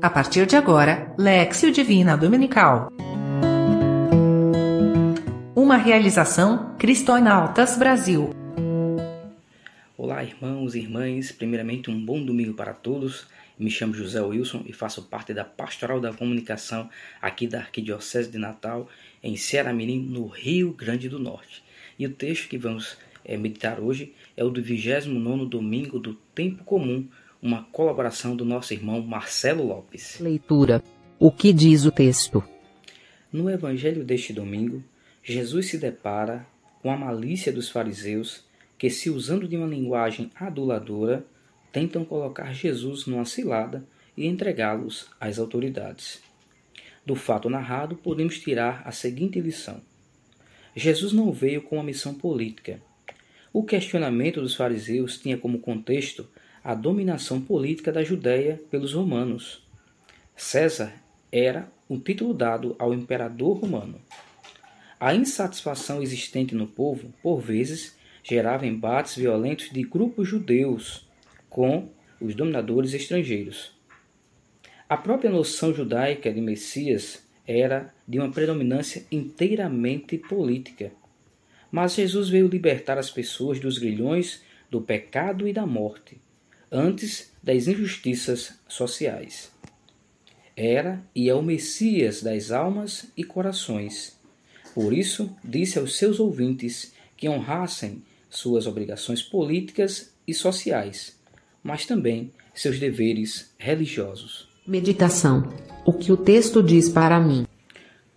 A partir de agora, Lexio Divina Dominical. Uma realização Cristonautas Brasil. Olá, irmãos e irmãs. Primeiramente, um bom domingo para todos. Me chamo José Wilson e faço parte da Pastoral da Comunicação aqui da Arquidiocese de Natal, em Ceará Mirim, no Rio Grande do Norte. E o texto que vamos é, meditar hoje é o do 29 domingo do Tempo Comum, uma colaboração do nosso irmão Marcelo Lopes. Leitura. O que diz o texto? No evangelho deste domingo, Jesus se depara com a malícia dos fariseus que, se usando de uma linguagem aduladora, tentam colocar Jesus numa cilada e entregá-los às autoridades. Do fato narrado, podemos tirar a seguinte lição: Jesus não veio com uma missão política. O questionamento dos fariseus tinha como contexto a dominação política da Judéia pelos romanos. César era um título dado ao imperador romano. A insatisfação existente no povo, por vezes, gerava embates violentos de grupos judeus com os dominadores estrangeiros. A própria noção judaica de Messias era de uma predominância inteiramente política. Mas Jesus veio libertar as pessoas dos grilhões do pecado e da morte antes das injustiças sociais. Era e é o Messias das almas e corações. Por isso, disse aos seus ouvintes que honrassem suas obrigações políticas e sociais, mas também seus deveres religiosos. Meditação. O que o texto diz para mim?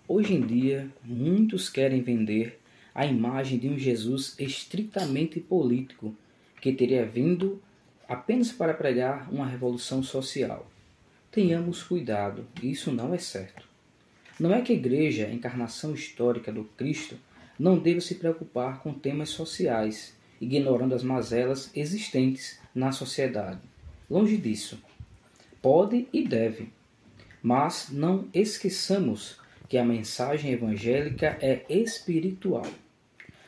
Hoje em dia, muitos querem vender a imagem de um Jesus estritamente político que teria vindo apenas para pregar uma revolução social. Tenhamos cuidado, isso não é certo. Não é que a igreja, a encarnação histórica do Cristo, não deva se preocupar com temas sociais, ignorando as mazelas existentes na sociedade. Longe disso. Pode e deve. Mas não esqueçamos que a mensagem evangélica é espiritual.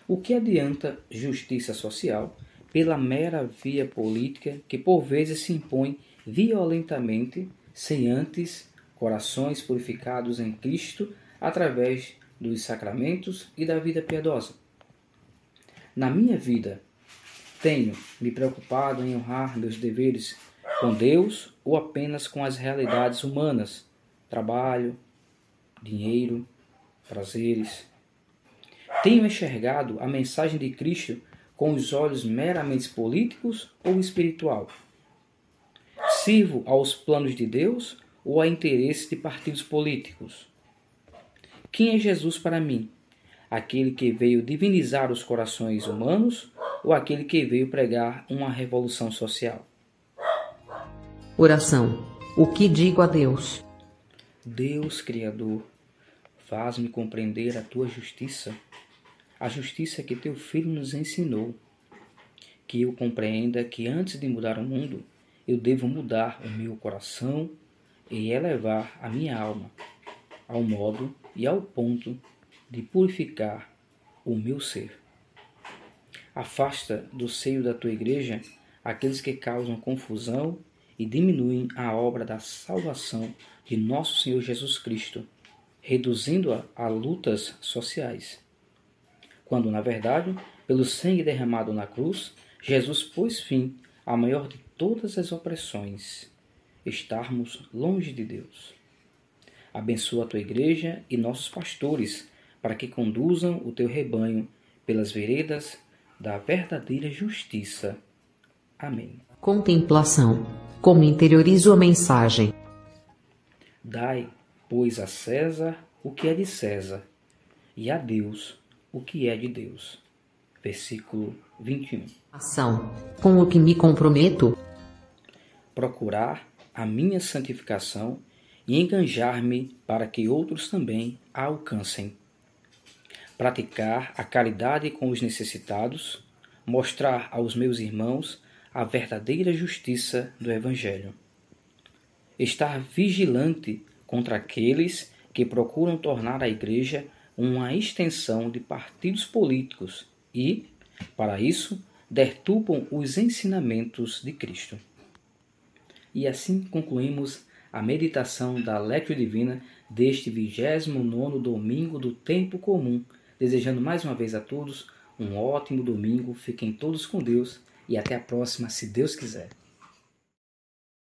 O que adianta justiça social pela mera via política que por vezes se impõe violentamente, sem antes corações purificados em Cristo através dos sacramentos e da vida piedosa. Na minha vida, tenho me preocupado em honrar meus deveres com Deus ou apenas com as realidades humanas, trabalho, dinheiro, prazeres. Tenho enxergado a mensagem de Cristo com os olhos meramente políticos ou espiritual? Sirvo aos planos de Deus ou a interesses de partidos políticos? Quem é Jesus para mim? Aquele que veio divinizar os corações humanos ou aquele que veio pregar uma revolução social? Oração. O que digo a Deus? Deus Criador, faz-me compreender a tua justiça a justiça que teu filho nos ensinou. Que eu compreenda que antes de mudar o mundo, eu devo mudar o meu coração e elevar a minha alma ao modo e ao ponto de purificar o meu ser. Afasta do seio da tua igreja aqueles que causam confusão e diminuem a obra da salvação de nosso Senhor Jesus Cristo, reduzindo-a a lutas sociais quando, na verdade, pelo sangue derramado na cruz, Jesus pôs fim à maior de todas as opressões, estarmos longe de Deus. Abençoa a tua igreja e nossos pastores, para que conduzam o teu rebanho pelas veredas da verdadeira justiça. Amém. Contemplação. Como interiorizo a mensagem? Dai, pois, a César o que é de César, e a Deus o que é de Deus. Versículo 21. Ação. Com o que me comprometo? Procurar a minha santificação e enganjar-me para que outros também a alcancem. Praticar a caridade com os necessitados, mostrar aos meus irmãos a verdadeira justiça do Evangelho. Estar vigilante contra aqueles que procuram tornar a Igreja uma extensão de partidos políticos e, para isso, deturpam os ensinamentos de Cristo. E assim concluímos a meditação da Lectio Divina deste 29 domingo do tempo comum. Desejando mais uma vez a todos um ótimo domingo, fiquem todos com Deus e até a próxima, se Deus quiser.